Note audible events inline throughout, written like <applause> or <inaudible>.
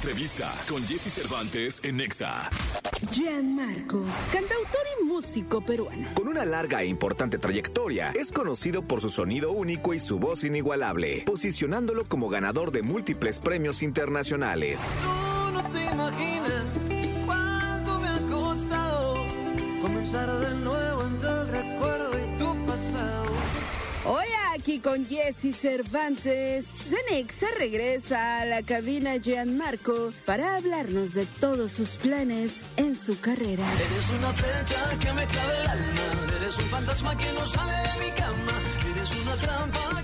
entrevista con Jesse Cervantes en Nexa. Gianmarco, cantautor y músico peruano. Con una larga e importante trayectoria, es conocido por su sonido único y su voz inigualable, posicionándolo como ganador de múltiples premios internacionales. Tú no te imaginas aquí con Jesse Cervantes, Zenexa regresa a la cabina Gianmarco para hablarnos de todos sus planes en su carrera. Eres una flecha que me clave el alma. Eres un fantasma que no sale de mi cama. Eres una trampa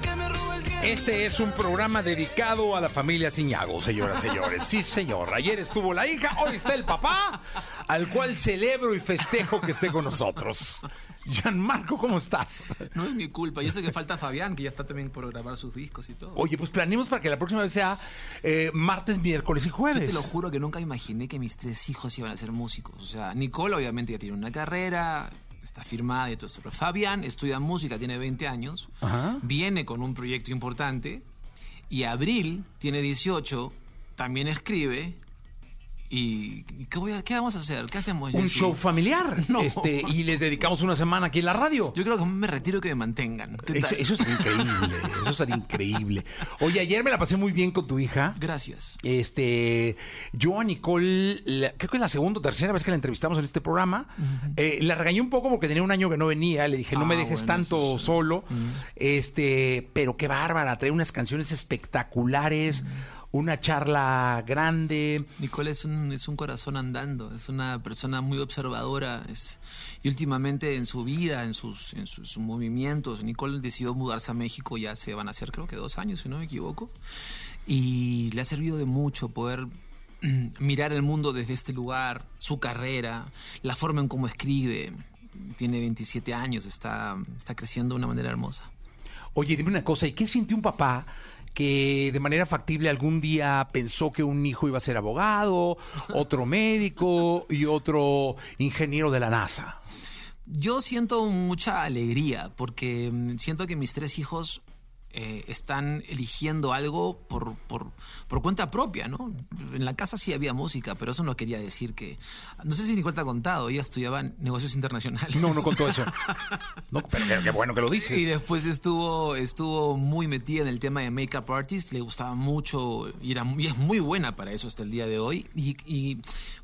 Este es un programa dedicado a la familia Ciñago, señoras y señores. Sí, señor. Ayer estuvo la hija, hoy está el papá, al cual celebro y festejo que esté con nosotros. Gianmarco, ¿cómo estás? No es mi culpa. Y eso que falta Fabián, que ya está también por grabar sus discos y todo. Oye, pues planeemos para que la próxima vez sea eh, martes, miércoles y Yo jueves. te lo juro que nunca imaginé que mis tres hijos iban a ser músicos. O sea, Nicole obviamente ya tiene una carrera, está firmada y todo eso. Pero Fabián estudia música, tiene 20 años, Ajá. viene con un proyecto importante. Y Abril tiene 18, también escribe. ¿Y qué, voy a- qué vamos a hacer? ¿Qué hacemos? Un show familiar. <laughs> No. Este, y les dedicamos una semana aquí en la radio. Yo creo que me retiro que me mantengan. ¿Qué Eso, eso es increíble, <laughs> eso es increíble. Oye, ayer me la pasé muy bien con tu hija. Gracias. Este, yo a Nicole, la- creo que es la segunda o tercera vez que la entrevistamos en este programa, eh, la regañé un poco porque tenía un año que no venía, le dije, no Ah, me dejes bueno, tanto sí. solo, este, pero qué bárbara, trae unas canciones espectaculares, una charla grande. Nicole es un, es un corazón andando, es una persona muy observadora. Es, y últimamente en su vida, en sus, en sus movimientos, Nicole decidió mudarse a México, ya se van a hacer creo que dos años, si no me equivoco. Y le ha servido de mucho poder mm, mirar el mundo desde este lugar, su carrera, la forma en cómo escribe. Tiene 27 años, está, está creciendo de una manera hermosa. Oye, dime una cosa, ¿y qué sintió un papá que de manera factible algún día pensó que un hijo iba a ser abogado, otro médico y otro ingeniero de la NASA? Yo siento mucha alegría porque mm, siento que mis tres hijos eh, están eligiendo algo por, por, por cuenta propia, ¿no? En la casa sí había música, pero eso no quería decir que... No sé si Nicole te ha contado, ella estudiaba negocios internacionales. No, no contó eso. <laughs> No, pero qué, bueno que lo dices. Y después estuvo, estuvo muy metida en el tema de make-up artist, le gustaba mucho y, era, y es muy buena para eso hasta el día de hoy. Y, y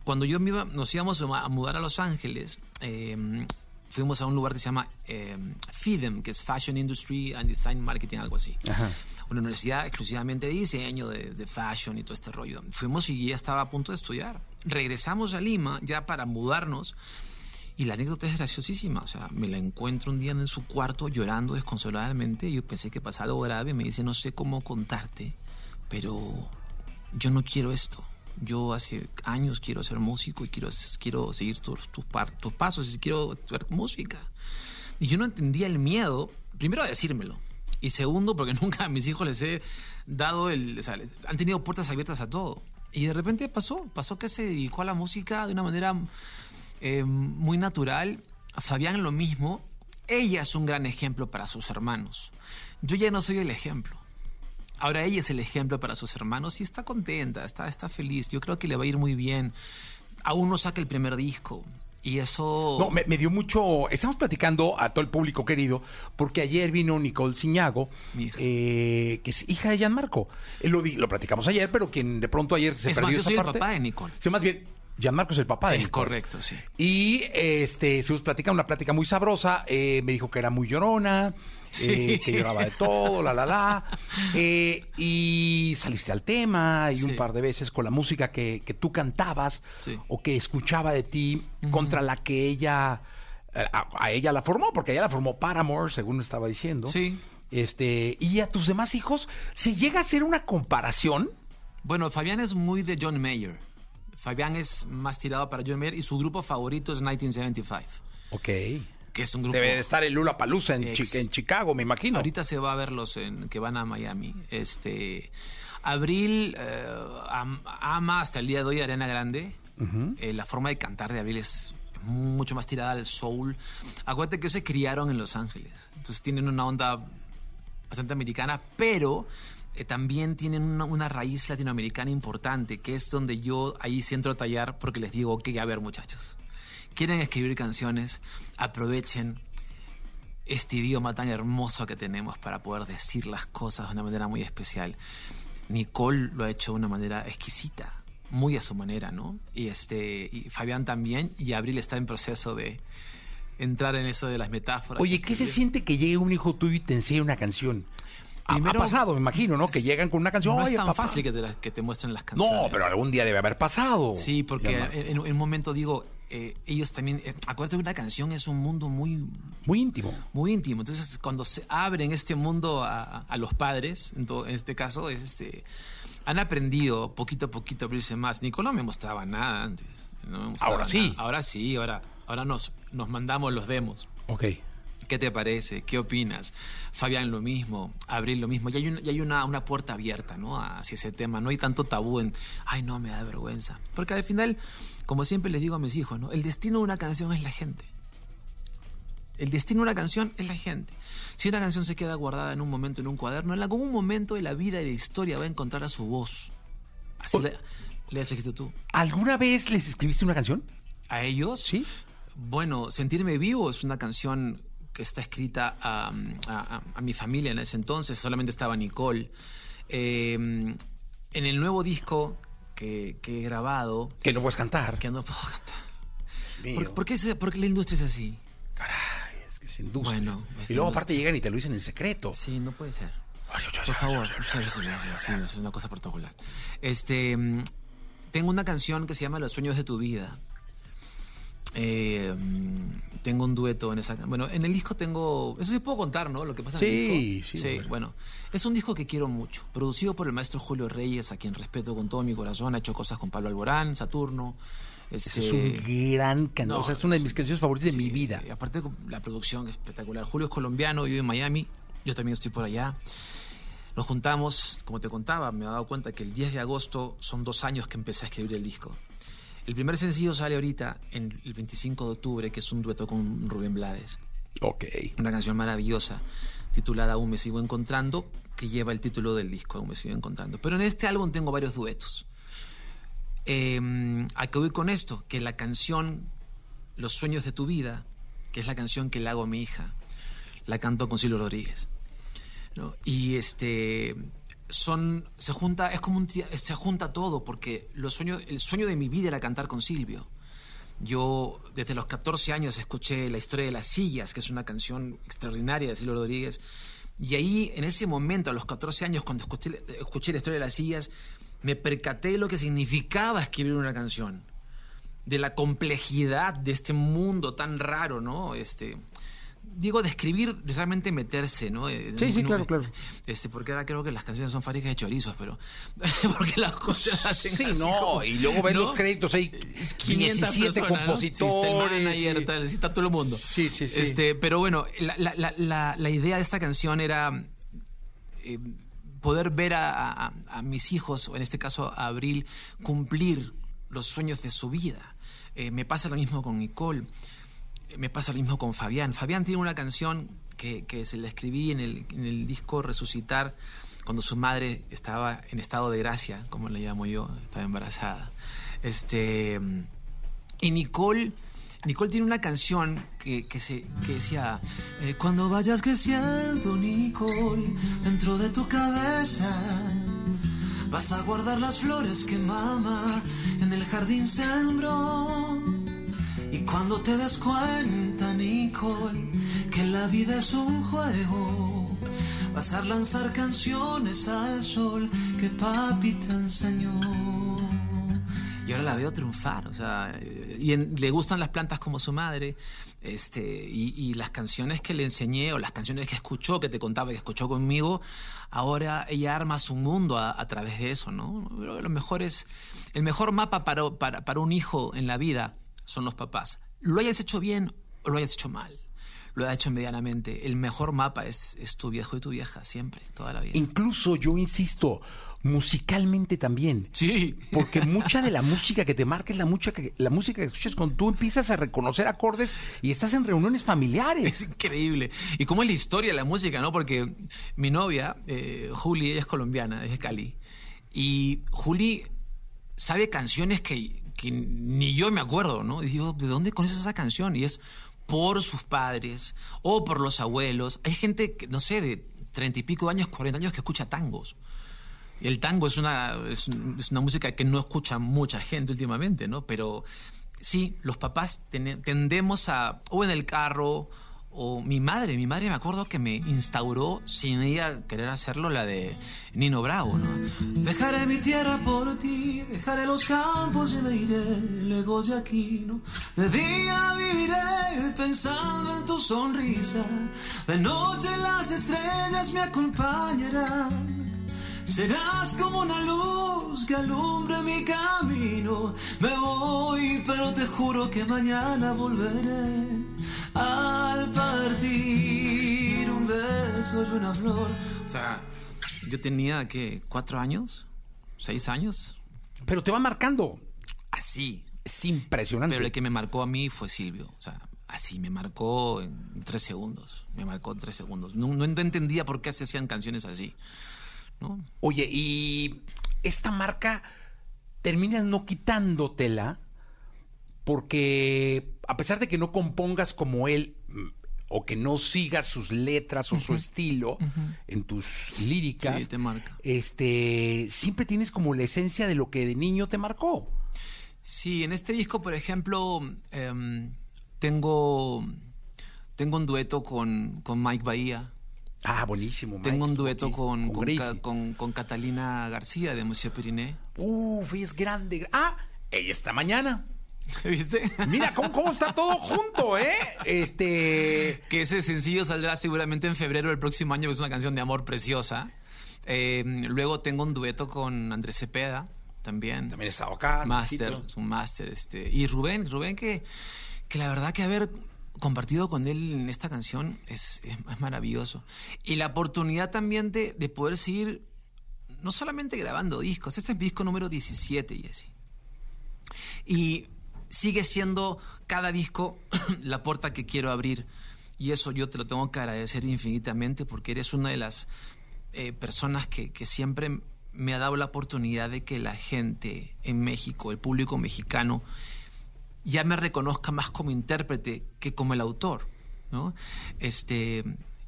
cuando yo me iba, nos íbamos a mudar a Los Ángeles, eh, fuimos a un lugar que se llama eh, FIDEM, que es Fashion Industry and Design Marketing, algo así. Una universidad exclusivamente de diseño, de, de fashion y todo este rollo. Fuimos y ella estaba a punto de estudiar. Regresamos a Lima ya para mudarnos. Y la anécdota es graciosísima. O sea, me la encuentro un día en su cuarto llorando desconsoladamente. Yo pensé que pasaba algo grave. Me dice, no sé cómo contarte, pero yo no quiero esto. Yo hace años quiero ser músico y quiero, quiero seguir tus, tus, pasos y quiero hacer música. Y yo no entendía el miedo, primero a decírmelo. Y segundo, porque <laughs> nunca a mis hijos les he dado el... O han tenido puertas abiertas a todo. Y de repente pasó, pasó que se dedicó a la música de una manera eh, muy natural. Fabián lo mismo. Ella es un gran ejemplo para sus hermanos. Yo ya no soy el ejemplo. Ahora ella es el ejemplo para sus hermanos y está contenta, está, está feliz. Yo creo que le va a ir muy bien. Aún no saca el primer disco. Y eso... No, me, me dio mucho. Estamos platicando a todo el público querido, porque ayer vino Nicole Ciñago, eh, que es hija de Gianmarco. Eh, Lo, lo platicamos ayer, pero quien de pronto ayer se Es perdió más, yo esa soy el papá de Nicole. Sí, más bien, Gianmarco es el papá de Es Nicole. correcto, sí. Y este, estuvimos platicando una plática muy sabrosa. eh, me dijo que era muy llorona, Sí. eh, que lloraba de todo, la la la. Eh, y saliste al tema y un par de veces con la música que, que tú cantabas Sí. o que escuchaba de ti contra la que ella. eh, A, a ella la formó, porque ella la formó Paramore, según estaba diciendo. Sí. Este, y a tus demás hijos, ¿se llega a hacer una comparación? Bueno, Fabián es muy de John Mayer. Fabián es más tirado para John Mayer y su grupo favorito es 1975, Ok. Que es un grupo... Debe de estar el Lula Palusa en, Chi- Ex- en Chicago, me imagino. Ahorita se va a verlos en, que van a Miami. Este, Abril eh, am- ama hasta el día de hoy Arena Grande. Eh, la forma de cantar de Abril es mucho más tirada al soul. Acuérdate que ellos se criaron en Los Ángeles. Entonces tienen una onda bastante americana, pero eh, también tienen una, una raíz latinoamericana importante, que es donde yo ahí sí entro a tallar porque les digo, ok, a ver muchachos, quieren escribir canciones, aprovechen este idioma tan hermoso que tenemos para poder decir las cosas de una manera muy especial. Nicole lo ha hecho de una manera exquisita, muy a su manera, ¿no? Y este y Fabián también y Abril está en proceso de entrar en eso de las metáforas. Oye, ¿qué se siente que llegue un hijo tuyo y te enseñe una canción? Primero- ha pasado, me imagino, ¿no? Que llegan con una canción. No es "Oye, tan papá". fácil que te, las- que te muestren las canciones. No, pero algún día debe haber pasado. Sí, porque en, en un momento digo, eh, ellos también, eh, acuérdate que una canción es un mundo muy, Muy íntimo. muy íntimo. Entonces, cuando se abren este mundo a, los padres, en, en este caso, es este, han aprendido poquito a poquito a abrirse más. Nico no me mostraba nada antes. no me mostraba Ahora sí. Ahora sí, ahora, ahora nos, nos mandamos los demos. Ok. ¿Qué te parece? ¿Qué opinas? Fabián lo mismo, Abril lo mismo. Y hay, un- y hay una, una puerta abierta ¿no? hacia ese tema. No hay tanto tabú en, ay, no, me da vergüenza. Porque al final, como siempre les digo a mis hijos, ¿no? el destino de una canción es la gente. El destino de una canción es la gente. Si una canción se queda guardada en un momento en un cuaderno, en algún momento de la vida y la historia va a encontrar a su voz. Así le, le has escrito tú. ¿Alguna vez les escribiste una canción? ¿A ellos? Sí. Bueno, Sentirme Vivo es una canción que está escrita a, a- a- mi familia en ese entonces, solamente estaba Nicole. Eh, en el nuevo disco que, que he grabado, Que no puedes cantar. que no puedo cantar. ¿Por, por qué, se- por qué la industria es así? Caray, es que es industria. Bueno, es y luego industria. aparte llegan y te lo dicen en secreto. Sí, no puede ser. Por favor, sí, es una cosa protocolar. Este, mm, tengo una canción que se llama Los sueños de tu vida. Eh, mm, tengo un dueto en esa. Bueno, en el disco tengo. Eso sí puedo contar, ¿no? Lo que pasa en el disco. sí, Sí, hombre. bueno. Es un disco que quiero mucho. Producido por el maestro Julio Reyes, a quien respeto con todo mi corazón. Ha hecho cosas con Pablo Alborán, Saturno. Este, Es un gran canción. no, o sea, es una de mis canciones favoritas de mi vida. y aparte la producción es espectacular. Julio es colombiano, vive en Miami, yo también estoy por allá. Nos juntamos, como te contaba, me he dado cuenta que el 10 de agosto son dos años que empecé a escribir el disco. El primer sencillo sale ahorita, en el 25 de octubre, que es un dueto con Rubén Blades. Ok. Una canción maravillosa titulada Aún me sigo encontrando, que lleva el título del disco, Aún me sigo encontrando. Pero en este álbum tengo varios duetos. Eh, ¿A qué voy con esto? Que la canción Los sueños de tu vida, que es la canción que le hago a mi hija, la canto con Silvio Rodríguez. ¿no? Y este son se junta es como un se junta todo porque los sueños el sueño de mi vida era cantar con Silvio. Yo desde los 14 años escuché La historia de las sillas, que es una canción extraordinaria de Silvio Rodríguez. Y ahí, en ese momento, a los 14 años, cuando escuché, escuché La historia de las sillas, me percaté de lo que significaba escribir una canción. De la complejidad de este mundo tan raro, ¿no? Este, digo, de escribir, de realmente meterse, ¿no? Sí, sí, no, claro, claro. Este, porque ahora creo que las canciones son fábricas de chorizos, pero... <laughs> porque las cosas hacen Sí, así no, como- y luego ves ¿no? los créditos, hay Es 500 17 personas, ¿no? compositores. Manager, tal, sí, está todo el mundo. Sí, sí, sí. Este, pero bueno, la, la- la- idea de esta canción era eh, poder ver a, a- a mis hijos, o en este caso a Abril, cumplir los sueños de su vida. Eh, me pasa lo mismo con Nicole, me pasa lo mismo con Fabián. Fabián tiene una canción que, se la escribí en el, en el disco Resucitar, cuando su madre estaba en estado de gracia, como le llamo yo, estaba embarazada. Este, y Nicole, Nicole tiene una canción que, que se, que decía, eh, cuando vayas creciendo, Nicole, dentro de tu cabeza, vas a guardar las flores que mamá en el jardín sembró. Cuando te des cuenta, Nicole, que la vida es un juego, vas a lanzar canciones al sol que papi te enseñó. Y ahora la veo triunfar, o sea, y le gustan las plantas como su madre, este, y, las canciones que le enseñé o las canciones que escuchó, que te contaba que escuchó conmigo, ahora ella arma su mundo a, través de eso, ¿no? Lo mejor es, el mejor mapa para, para, para un hijo en la vida son los papás. Lo hayas hecho bien o lo hayas hecho mal. lo ha hecho medianamente. El mejor mapa es, es tu viejo y tu vieja, siempre, toda la vida. Incluso yo insisto, musicalmente también. Sí. Porque <laughs> mucha de la música que te marca es la, música que, la música que escuchas cuando tú empiezas a reconocer acordes y estás en reuniones familiares. Es increíble. Y cómo es la historia de la música, ¿no? Porque mi novia, eh, Juli, ella es colombiana, es de Cali. Y Juli sabe canciones que, que ni yo me acuerdo, ¿no? Y digo, ¿de dónde conoces esa canción? Y es por sus padres o por los abuelos. Hay gente, que, no sé, de treinta y pico años, cuarenta años que escucha tangos. El tango es una, es, una música que no escucha mucha gente últimamente, ¿no? Pero sí, los papás ten, tendemos a, o en el carro, o mi madre, mi madre me acuerdo que me instauró, sin ella querer hacerlo, la de Nino Bravo, ¿no? Dejaré mi tierra por ti, dejaré los campos y me iré lejos de aquí, ¿no? De día viviré pensando en tu sonrisa, de noche las estrellas me acompañarán. Serás como una luz que alumbre mi camino. Me voy, pero te juro que mañana volveré. Al partir un beso y una flor. O sea, yo tenía, ¿qué? ¿Cuatro años? ¿Seis años? Pero te va marcando. Así. Es impresionante. Pero el que me marcó a mí fue Silvio. O sea, así, me marcó en tres segundos. Me marcó en tres segundos. No, no entendía por qué se hacían canciones así. ¿no? Oye, y esta marca terminas no quitándotela porque a pesar de que no compongas como él o que no sigas sus letras o su estilo en tus líricas, Sí, te marca. este, siempre tienes como la esencia de lo que de niño te marcó. Sí, en este disco, por ejemplo, em, tengo, tengo un dueto con, con Mike Bahía. Ah, buenísimo. Mike. Tengo un dueto Sí, con, con, Gracie. Ca- con- con Catalina García de Monsieur Periné. Uf, es grande. Ah, ella está mañana. <laughs> ¿Viste? Mira cómo, cómo está todo junto, ¿eh? Este. que ese sencillo saldrá seguramente en febrero del próximo año, que es una canción de amor preciosa. Eh, luego tengo un dueto con Andrés Cepeda, también. También estado acá. Luisito. es un máster. Este. Y Rubén, Rubén que, que la verdad que haber compartido con él en esta canción es, es- es maravilloso. Y la oportunidad también de, de poder seguir no solamente grabando discos, este es mi disco número 17, Jesse. Y sigue siendo cada disco <clears throat> la puerta que quiero abrir. Y eso yo te lo tengo que agradecer infinitamente porque eres una de las eh, personas que, que siempre me ha dado la oportunidad de que la gente en México, el público mexicano, ya me reconozca más como intérprete que como el autor. ¿no? Este,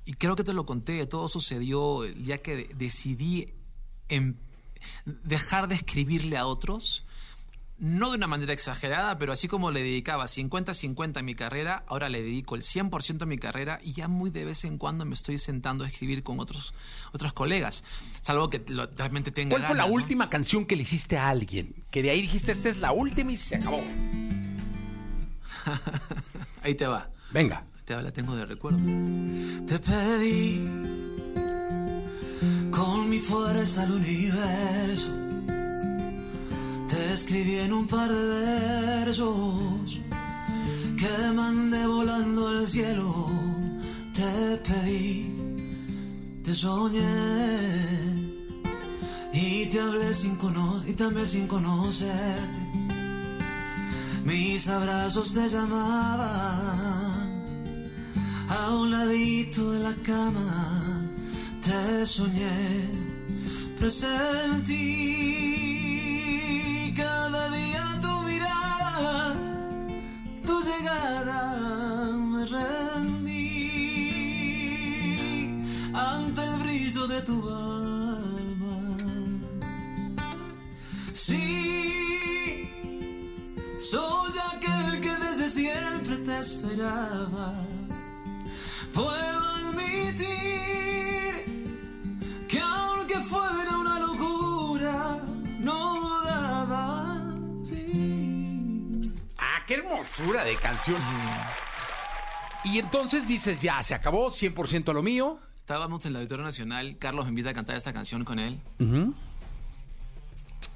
y creo que te lo conté, todo sucedió el día que de- decidí em- dejar de escribirle a otros, no de una manera exagerada, pero así como le dedicaba 50-50 a mi carrera, ahora le dedico el 100% a mi carrera y ya muy de vez en cuando me estoy sentando a escribir con otros, otros colegas, salvo que lo- realmente tenga ¿Cuál fue la última canción que le hiciste a alguien? Que de ahí dijiste, esta es la última y se acabó. <laughs> Ahí te va. Venga. Te va, la tengo de recuerdo. Te pedí con mi fuerza al universo. Te escribí en un par de versos que mandé volando al cielo. Te pedí, te soñé y te hablé sin conocer y también sin conocerte. Mis abrazos te llamaban a un ladito de la cama te soñé, presentí tu llegada me rendí ante el brillo de tu alma. Sí, soy aquel que desde siempre te esperaba. Puedo admitir hermosura de canción. Y entonces dices, ya, se acabó, 100% lo mío. Estábamos en el Auditorio Nacional, Carlos me invita a cantar esta canción con él.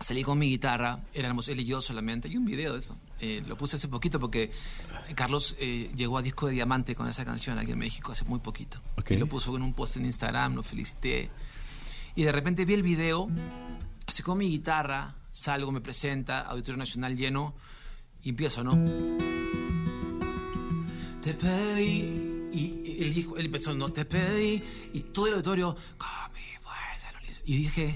Salí con mi guitarra, éramos él y yo solamente, y un video de eso. Eh, lo puse hace poquito porque Carlos eh, llegó a disco de diamante con esa canción aquí en México hace muy poquito. Ok. Y lo puso en un post en Instagram, lo felicité. Y de repente vi el video, estoy con mi guitarra, salgo, me presenta, Auditorio Nacional lleno, y empiezo, ¿no? Te pedí, y él dijo, él empezó, no, te pedí, y todo el auditorio, con mi fuerza, lo hizo. Y dije,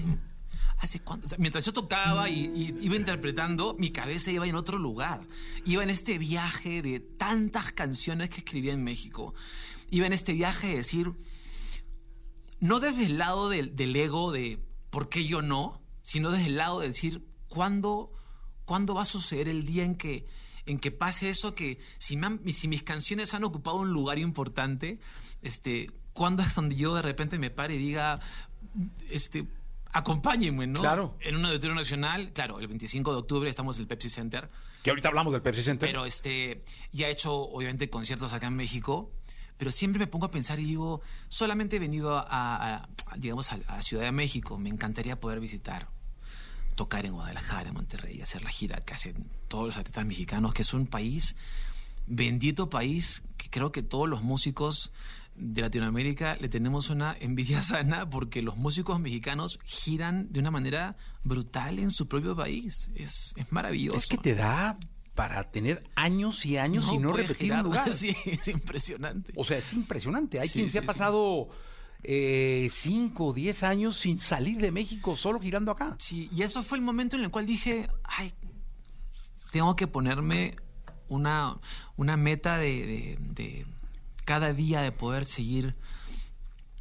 ¿hace cuánto? O sea, mientras yo tocaba y, y iba interpretando, mi cabeza iba en otro lugar. Iba en este viaje de tantas canciones que escribía en México. Iba en este viaje de decir, no desde el lado del, del ego de por qué yo no, sino desde el lado de decir, ¿cuándo, ¿cuándo va a suceder el día en que, en que pase eso? Que si, me han- si mis canciones han ocupado un lugar importante, este, ¿cuándo es donde yo de repente me pare y diga, este, acompáñenme, ¿no? Claro. En un auditorio nacional, claro, el 25 de octubre estamos en el Pepsi Center. Que ahorita hablamos del Pepsi Center. Pero este, ya he hecho obviamente conciertos acá en México, pero siempre me pongo a pensar y digo, solamente he venido a, a- a, digamos, a, a Ciudad de México, me encantaría poder visitar, tocar en Guadalajara, en Monterrey, hacer la gira que hacen todos los artistas mexicanos, que es un país, bendito país, que creo que todos los músicos de Latinoamérica le tenemos una envidia <laughs> sana porque los músicos mexicanos giran de una manera brutal en su propio país. Es, es maravilloso. es que te da para tener años y años y no repetir girar. un <laughs> lugar. Sí, es impresionante. O sea, es impresionante. Hay Sí, quien se sí, ha sí. Pasado 5 o 10 años sin salir de México, solo girando acá. Sí, y eso fue el momento en el cual dije, ay, tengo que ponerme una, una meta de, de- de cada día de poder seguir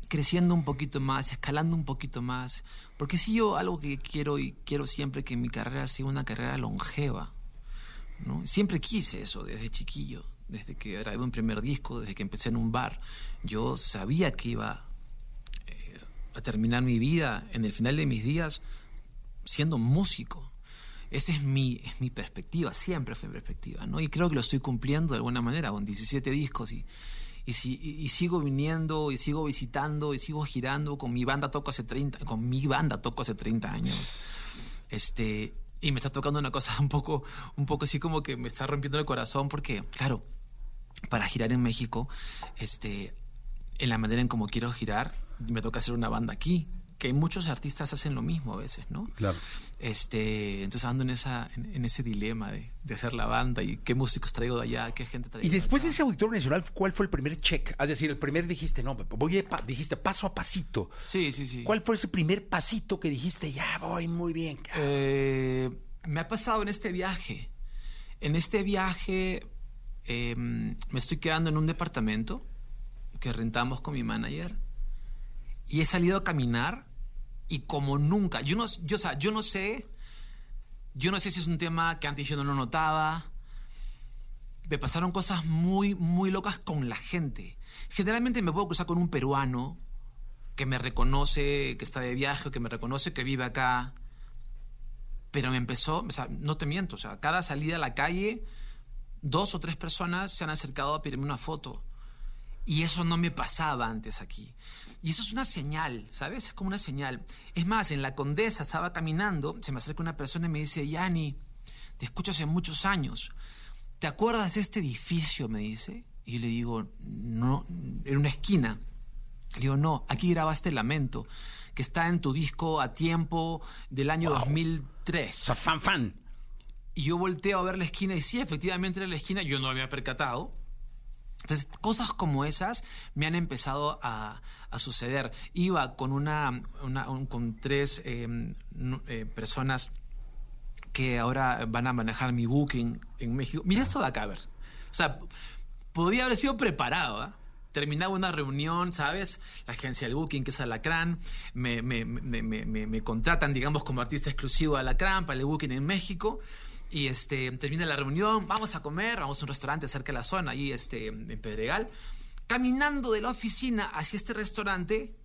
creciendo un poquito más, escalando un poquito más. Porque si yo algo que quiero y quiero siempre que mi carrera sea una carrera longeva. ¿no? Siempre quise eso desde chiquillo, desde que grabé un primer disco, desde que empecé en un bar. Yo sabía que iba eh, a terminar mi vida en el final de mis días siendo músico. Esa es mi, es mi perspectiva, siempre fue mi perspectiva, ¿no? Y creo que lo estoy cumpliendo de alguna manera, con 17 discos y, y, si- y- sigo viniendo, y sigo visitando, y sigo girando, con mi banda toco hace 30, con mi banda toco hace 30 años. Este, y me está tocando una cosa <laughs> un poco, un poco así como que me está rompiendo el corazón porque, claro, para girar en México, este, en la manera en como quiero girar, me toca hacer una banda aquí. Que muchos artistas hacen lo mismo a veces, ¿no? Claro. Este, entonces ando en esa, en, en ese dilema de, de hacer la banda y qué músicos traigo de allá, qué gente traigo Y de después de acá. ese auditorio nacional, ¿cuál fue el primer check? Es decir, el primer dijiste, no, voy a pa- dijiste paso a pasito. Sí, sí, sí. ¿Cuál fue ese primer pasito que dijiste, ya voy muy bien? Eh, me ha pasado en este viaje. En este viaje eh, me estoy quedando en un departamento que rentamos con mi manager y he salido a caminar y como nunca, yo no, yo, o sea, yo no sé, yo no sé si es un tema que antes yo no lo notaba. Me pasaron cosas muy, muy locas con la gente. Generalmente me puedo cruzar con un peruano que me reconoce que está de viaje, que me reconoce que vive acá. Pero me empezó, o sea, no te miento, o sea, cada salida a la calle, dos o tres personas se han acercado a pedirme una foto. Y eso no me pasaba antes aquí. Y eso es una señal, ¿sabes? Es como una señal. Es más, en la Condesa estaba caminando, se me acerca una persona y me dice, Yani, te escucho hace muchos años. ¿Te acuerdas de este edificio? Me dice. Y yo le digo, no, en una esquina. Le digo, no, aquí grabaste Lamento, que está en tu disco a tiempo del año O 2003. sea, fan, fan. Y yo volteo a ver la esquina y sí, efectivamente era la esquina, yo no había percatado. Entonces, cosas como esas me han empezado a, a suceder. Iba con una, un- con tres eh, eh, personas que ahora van a manejar mi booking en México. Mira esto de acá, a ver. O sea, podía haber sido preparado, ¿ah? Terminaba una reunión, ¿sabes? La agencia del booking, que es Alacrán, me, me, me- me contratan, digamos, como artista exclusivo de Alacrán para el booking en México. Y este, termina la reunión, vamos a comer, vamos a un restaurante cerca de la zona, ahí este, en Pedregal. Caminando de la oficina hacia este restaurante,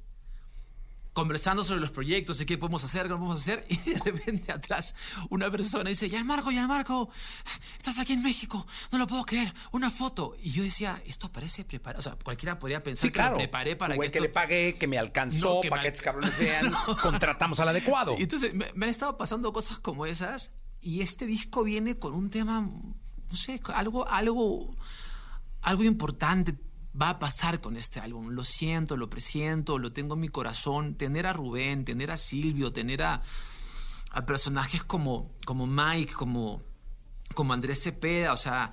conversando sobre los proyectos y qué podemos hacer, qué no podemos hacer, <laughs> y de repente atrás una persona dice, ya Marco, ya Marco, estás aquí en México, no lo puedo creer, una foto. Y yo decía, esto parece preparado, o sea, cualquiera podría pensar Sí, que me claro. preparé para Güey, que, que esto- le pagué, que me alcanzó, No, que para me que estos cabrones vean, <laughs> No. contratamos al adecuado. Y entonces me, me han estado pasando cosas como esas y este disco viene con un tema, no sé, algo, algo, algo importante va a pasar con este álbum. Lo siento, lo presiento, lo tengo en mi corazón. Tener a Rubén, tener a Silvio, tener a, personajes como, como Mike, como, como Andrés Cepeda, o sea,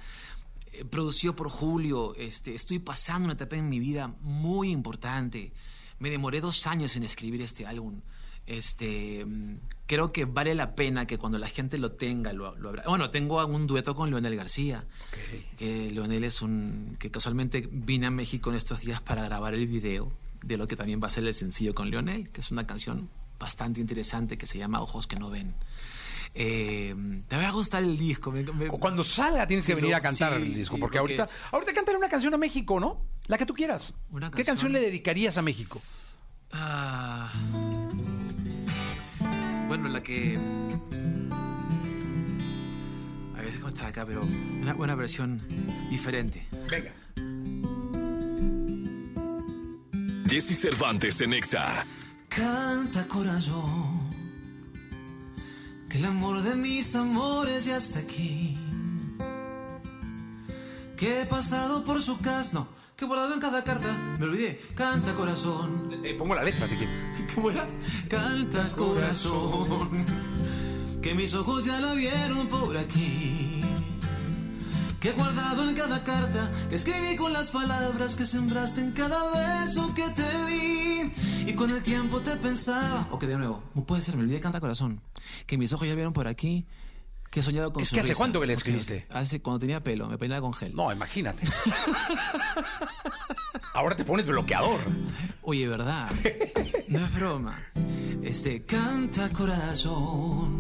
eh, producido por Julio. Este, estoy pasando una etapa en mi vida muy importante. Me demoré dos años en escribir este álbum. Este, mm, creo que vale la pena que cuando la gente lo tenga, lo, lo abra- Bueno, tengo un dueto con Leonel García. Que Leonel es un. que casualmente vine a México en estos días para grabar el video de lo que también va a ser el sencillo con Leonel, que es una canción bastante interesante que se llama Ojos que no ven. Eh, te va a gustar el disco. me- me- Cuando salga tienes que venir a cantar sí, el disco, sí, porque, porque- ahorita, ahorita cantaré una canción a México, ¿no? La que tú quieras. Una ¿Qué canción- canción le dedicarías a México? Ah. Bueno, la que. A ver, cómo está acá, pero una buena versión diferente. Venga. Jesse Cervantes en Exa. Canta corazón, que el amor de mis amores ya está aquí. Que he pasado por su casa, no, que he volado en cada carta, me olvidé. Canta corazón, Te pongo la letra si quieres. ¿Cómo era? Canta corazón, que mis ojos ya la vieron por aquí. Que he guardado en cada carta, que escribí con las palabras que sembraste en cada beso que te di. Y con el tiempo te pensaba. Ok, de nuevo, no puede ser, me olvidé canta corazón. Que mis ojos ya vieron por aquí, que he soñado con Es su que ¿hace risa. cuánto que le escribiste? Hace cuando tenía pelo, me peinaba con gel. No, imagínate. <laughs> Ahora te pones bloqueador. Oye, ¿verdad? No es broma. Este canta corazón.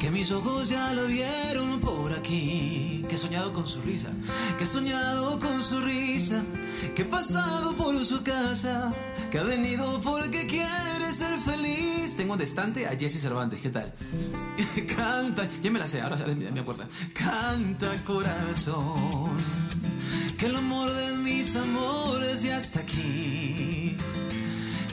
Que mis ojos ya lo vieron por aquí. Que he soñado con su risa. Que he soñado con su risa. Que he pasado por su casa. Que ha venido porque quiere ser feliz. Tengo de estante a Jesse Cervantes. ¿Qué tal? <laughs> Canta. Ya me la sé, ahora me acuerdo. Canta corazón. Que el amor de mis amores ya está aquí.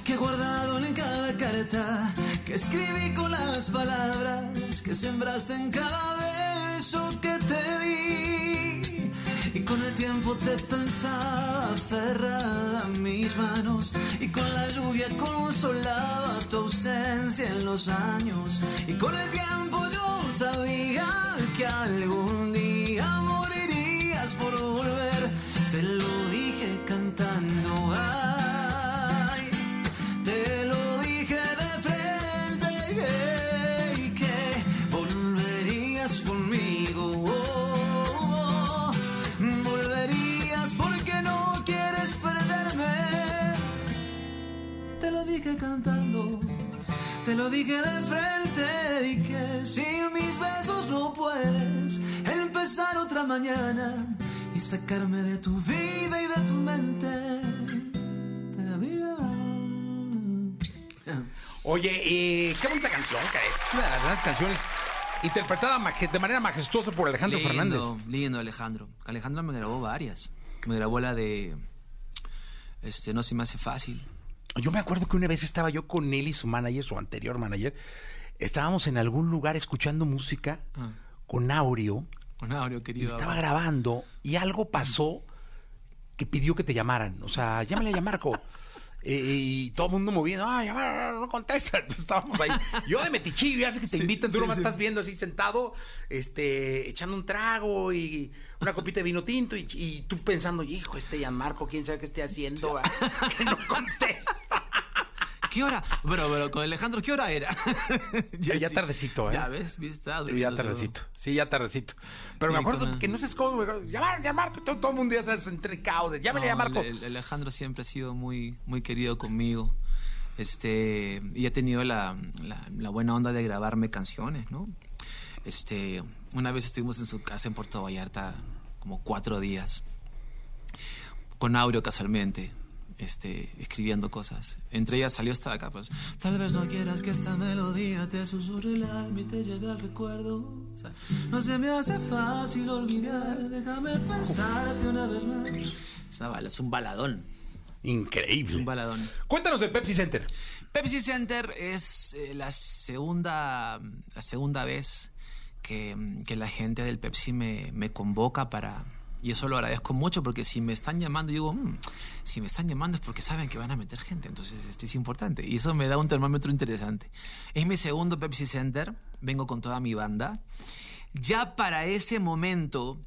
Que he guardado en cada carta. Que escribí con las palabras. Que sembraste en cada beso que te di. Y con el tiempo te pensaba aferrada a mis manos. Y con la lluvia consolaba tu ausencia en los años. Y con el tiempo yo sabía que sin mis besos no puedes empezar otra mañana y sacarme de tu vida y de tu mente. De la vida. Oye, eh, qué bonita canción, que es una de las grandes canciones interpretada de manera majestuosa por Alejandro Fernández. Lindo, Alejandro. Alejandro me grabó varias. Me grabó la de. Este, no se me hace fácil. Yo me acuerdo que una vez estaba yo con él y su manager, su anterior manager. Estábamos en algún lugar escuchando música Ah. con Aureo Con Aureo, y querido. estaba grabando y algo pasó que pidió que te llamaran. O sea, llámale a Marco. <laughs> y todo el mundo moviendo, ay, ah, no contesta. <laughs> Estábamos ahí. Yo de metichillo, ya sé que te Sí, invitan, tú sí, nomás sí. estás viendo así sentado, este, echando un trago y una copita de vino tinto y, y tú pensando, hijo, este Gianmarco, quién sabe qué esté haciendo, <laughs> que no contesta. ¿Qué hora? Pero, pero con Alejandro, ¿qué hora era? <laughs> Ya, ya sí. tardecito, ¿eh? Ya ves, viste, Ya tardecito. Sí, ya tardecito. Pero me Sí, acuerdo con- que no sé cómo, me acuerdo, llamar, llamar, todo, todo el mundo ya se entre caos. de, Llámale a No, Marco. el- el Alejandro siempre ha sido muy, muy querido conmigo. Este, y ha tenido la, la- la buena onda de grabarme canciones, ¿no? Este, una vez estuvimos en su casa en Puerto Vallarta como cuatro días. Con Aureo casualmente. Este, escribiendo cosas. Entre ellas salió esta de acá, pues. Tal vez no quieras que esta melodía te susurre el alma y te lleve al recuerdo. O sea, no se me hace fácil olvidar, déjame pensarte una vez más. Es, una bala- es un baladón, es Increíble. un baladón. Cuéntanos del Pepsi Center. Pepsi Center es eh, la segunda la segunda vez que, que la gente del Pepsi me, me convoca para y eso lo agradezco mucho porque si me están llamando digo "Mm, si me están llamando es porque saben que van a meter gente entonces este es importante y eso me da un termómetro interesante. Es mi segundo Pepsi Center vengo con toda mi banda. Ya para ese momento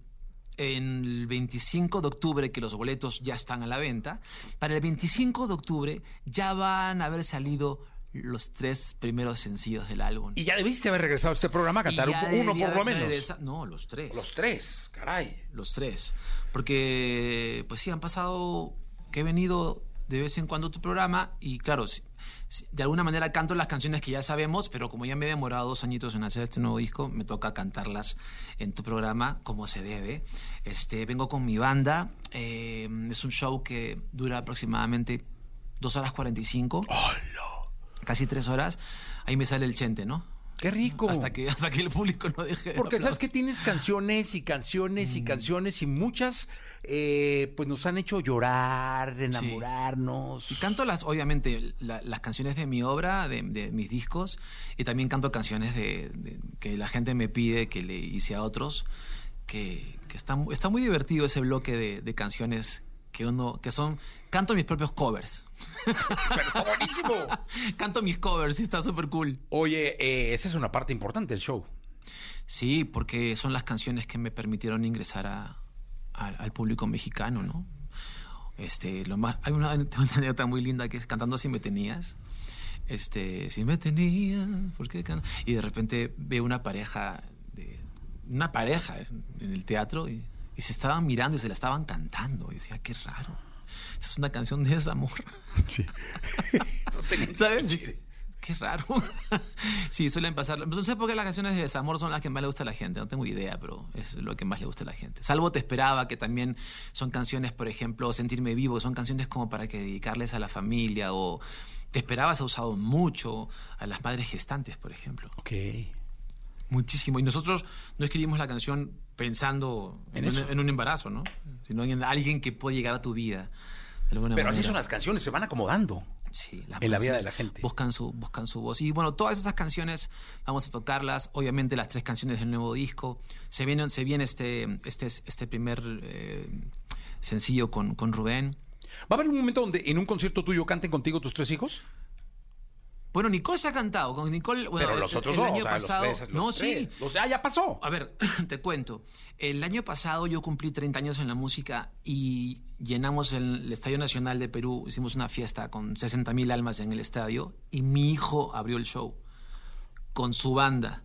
en el 25 de octubre, que los boletos ya están a la venta, para el 25 de octubre ya van a haber salido los tres primeros sencillos del álbum. Y ya debiste haber regresado a este programa a cantar uno por lo menos. regresa- No, los tres. Los tres, caray. Los tres. Porque, pues sí, han pasado que he venido de vez en cuando a tu programa y claro, si- si- de alguna manera canto las canciones que ya sabemos, pero como ya me he demorado dos añitos en hacer este nuevo disco, me toca cantarlas en tu programa como se debe. Este, vengo con mi banda, eh, es un show que dura aproximadamente dos horas 45, casi tres horas. Ahí me sale el chente, ¿no? Qué rico. Hasta que, hasta que el público no deje de Porque sabes que tienes canciones y canciones y canciones y muchas eh, pues nos han hecho llorar, enamorarnos. Y canto las, obviamente, la- las canciones de mi obra, de, de mis discos, y también canto canciones de, de- que la gente me pide que le hice a otros, que, que está, está muy divertido ese bloque de, de canciones que uno, que son, canto mis propios covers. Pero está buenísimo. <laughs> canto mis covers y está súper cool. Oye, eh, esa es una parte importante del show. Sí, porque son las canciones que me permitieron ingresar a- a- al público mexicano, ¿no? Este, lo más, hay una, <laughs> una anécdota muy linda que es cantando Si me tenías. Este, si me tenías, ¿por qué can-?" Y de repente veo una pareja, de, una pareja en, en el teatro y, y se estaban mirando y se la estaban cantando. Y decía, qué raro. Es una canción de desamor. <laughs> Sí. ¿Sabes? Qué raro. <laughs> sí, suelen pasar. No sé por qué las canciones de desamor son las que más le gusta a la gente. No tengo idea, pero es lo que más le gusta a la gente. Salvo Te Esperaba, que también son canciones, por ejemplo, Sentirme Vivo, son canciones como para que dedicarles a la familia. O Te Esperaba se ha usado mucho a las madres gestantes, por ejemplo. Ok. Muchísimo. Y nosotros no escribimos la canción pensando En en, un, eso. en un embarazo, ¿no? Sino en alguien que puede llegar a tu vida. de Pero así son las canciones, se van acomodando. Sí, las en la vida de la gente. Buscan su, buscan su voz. Y bueno, todas esas canciones vamos a tocarlas. Obviamente las tres canciones del nuevo disco. Se viene, se viene este, este, este primer eh, sencillo con, con Rubén. ¿Va a haber un momento donde en un concierto tuyo canten contigo tus tres hijos? Bueno, Nicole se ha cantado. Con Nicole, bueno, Pero el- los otros el, no, año o sea, los pasado. tres, los no, tres. sí. Ya pasó. A ver, <clears throat> te cuento. El año pasado yo cumplí 30 años en la música y llenamos el, el Estadio Nacional de Perú. Hicimos una fiesta con 60 mil almas en el estadio y mi hijo abrió el show con su banda.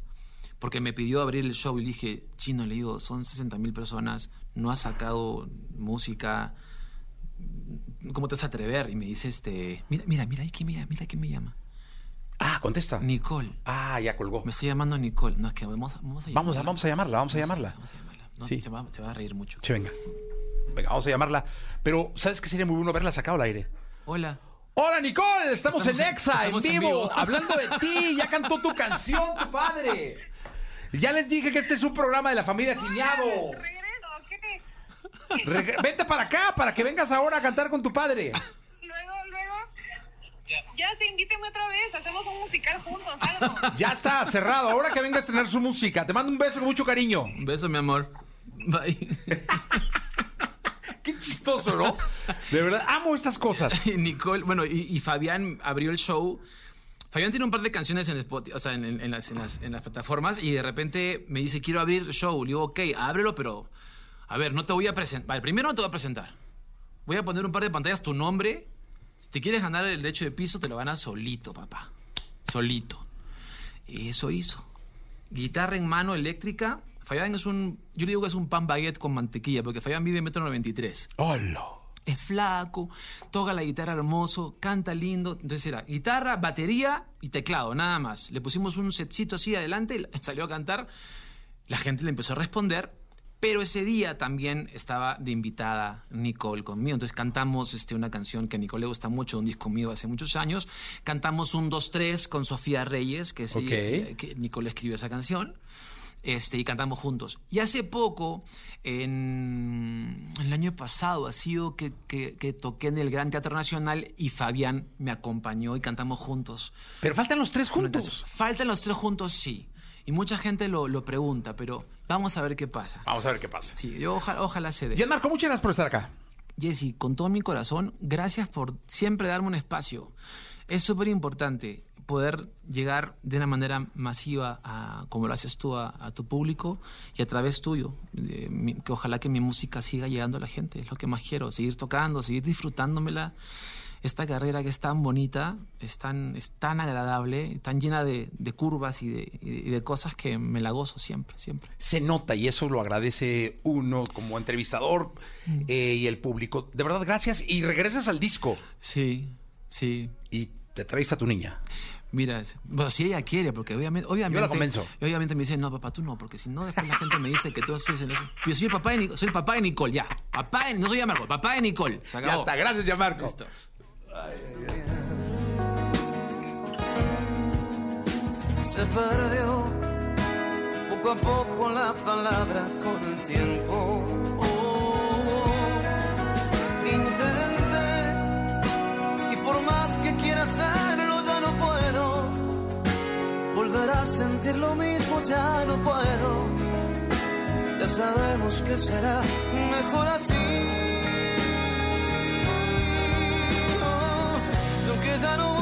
Porque me pidió abrir el show y le dije, chino, le digo, son 60 mil personas, no has sacado música, ¿cómo te vas a atrever? Y me dice, este, mira, mira, mira, ¿quién me llama? Mira quién me llama. Ah, contesta. Nicole. Ah, ya colgó. Me está llamando Nicole. No, es que vamos a, vamos a Vamos a, llamarla. vamos a llamarla, vamos a llamarla. Vamos a llamarla. No, Sí. se, va, se va a reír mucho. Sí, venga. Venga, vamos a llamarla. Pero, ¿sabes qué sería muy bueno verla sacado al aire? Hola. Hola Nicole, estamos, Estamos en Exa, en vivo, vivo. hablando de ti, ya cantó tu canción, tu padre. Ya les dije que este es un programa de la familia Ciñado. ¿Regreso o qué? Reg- Vente para acá, para que vengas ahora a cantar con tu padre. Invíteme otra vez, hacemos un musical juntos, algo. <laughs> Ya está, cerrado, ahora que vengas a tener su música. Te mando un beso con mucho cariño. Un beso, mi amor. Bye. <laughs> Qué chistoso, ¿no? De verdad, amo estas cosas. <laughs> Nicole, bueno, y, y Fabián abrió el show. Fabián tiene un par de canciones en Spotify, o sea, en, en- en las, en las- en las plataformas, y de repente me dice, quiero abrir el show. Le digo, ok, ábrelo, pero. A ver, no te voy a presentar. Vale, primero no te voy a presentar. Voy a poner un par de pantallas, tu nombre. Si te quieres ganar el derecho de piso, te lo ganas solito, papá. Solito. Eso hizo. Guitarra en mano eléctrica. Fabián es un. Yo le digo que es un pan baguette con mantequilla, porque Fabián vive en metro 93 Hola. es flaco, toca la guitarra hermoso, canta lindo. Entonces era guitarra, batería y teclado, nada más. Le pusimos un setcito así adelante, y <laughs> salió a cantar. La gente le empezó a responder Pero ese día también estaba de invitada Nicole conmigo. Entonces cantamos este, una canción que a Nicole le gusta mucho, un disco mío hace muchos años. Cantamos un 2-3 con Sofía Reyes, que, ella- que Nicole escribió esa canción. Este, y cantamos juntos. Y hace poco, en el año pasado, ha sido que, que- que toqué en el Gran Teatro Nacional y Fabián me acompañó y cantamos juntos. Pero faltan los tres juntos. Faltan los tres juntos, sí. Y mucha gente lo, lo pregunta, pero vamos a ver qué pasa. Vamos a ver qué pasa. Sí, yo ojalá, ojalá se dé. Gianmarco, muchas gracias por estar acá. Jesse, con todo mi corazón, gracias por siempre darme un espacio. Es súper importante poder llegar de una manera masiva, a, como lo haces tú, a, a tu público y a través tuyo. Eh, mi- que ojalá que mi música siga llegando a la gente, es lo que más quiero, seguir tocando, seguir disfrutándomela. Esta carrera que es tan bonita, es tan, es tan agradable, tan llena de, de curvas y de, y cosas que me la gozo siempre, siempre. Se nota y eso lo agradece uno como entrevistador eh, y el público. De verdad, gracias. Y regresas al disco Sí, sí, y te traes a tu niña. Mira, bueno, si ella quiere, porque obviamente, obviamente, Yo la convenzo. y obviamente me dice, no, papá, tú no, porque si no, después la gente me dice que tú haces eso. Yo soy el papá de Nicole, soy el papá de Nicole, ya. Papá de, no soy Marco, papá de Nicole. Se Ya está, gracias, Gianmarco. Listo. Se perdió poco a poco la palabra con el tiempo. Oh, intenté y por más que quiera hacerlo ya no puedo. Volver a sentir lo mismo ya no puedo. Ya sabemos que será mejor así. Cause I don't